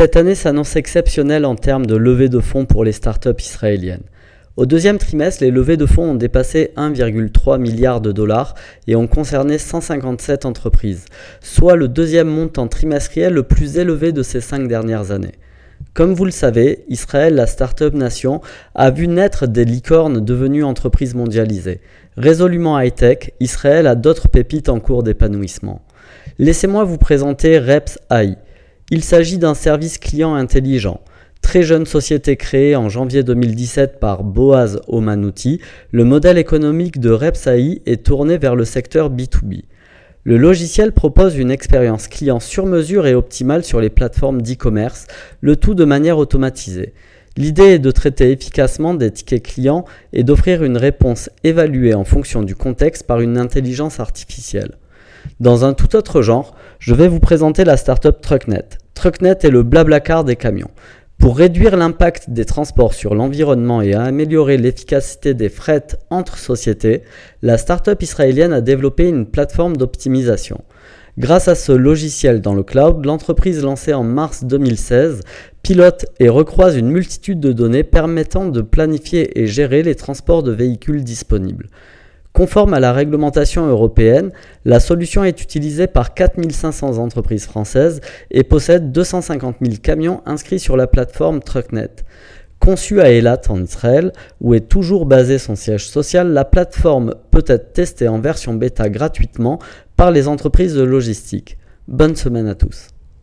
Cette année s'annonce exceptionnelle en termes de levée de fonds pour les startups israéliennes. Au deuxième trimestre, les levées de fonds ont dépassé 1,3 milliard de dollars et ont concerné 157 entreprises, soit le deuxième montant trimestriel le plus élevé de ces cinq dernières années. Comme vous le savez, Israël, la start-up nation, a vu naître des licornes devenues entreprises mondialisées. Résolument high-tech, Israël a d'autres pépites en cours d'épanouissement. Laissez-moi vous présenter Reps AI. Il s'agit d'un service client intelligent. Très jeune société créée en janvier 2017 par Boaz Omanouti, le modèle économique de Reps AI est tourné vers le secteur B2B. Le logiciel propose une expérience client sur mesure et optimale sur les plateformes d'e-commerce, le tout de manière automatisée. L'idée est de traiter efficacement des tickets clients et d'offrir une réponse évaluée en fonction du contexte par une intelligence artificielle. Dans un tout autre genre, je vais vous présenter la startup Trucknet. Trucknet est le blablacar des camions. Pour réduire l'impact des transports sur l'environnement et améliorer l'efficacité des frettes entre sociétés, la start-up israélienne a développé une plateforme d'optimisation. Grâce à ce logiciel dans le cloud, l'entreprise lancée en mars 2016 pilote et recroise une multitude de données permettant de planifier et gérer les transports de véhicules disponibles. Conforme à la réglementation européenne, la solution est utilisée par 4500 entreprises françaises et possède 250 000 camions inscrits sur la plateforme Trucknet. Conçue à Eilat en Israël, où est toujours basé son siège social, la plateforme peut être testée en version bêta gratuitement par les entreprises de logistique. Bonne semaine à tous.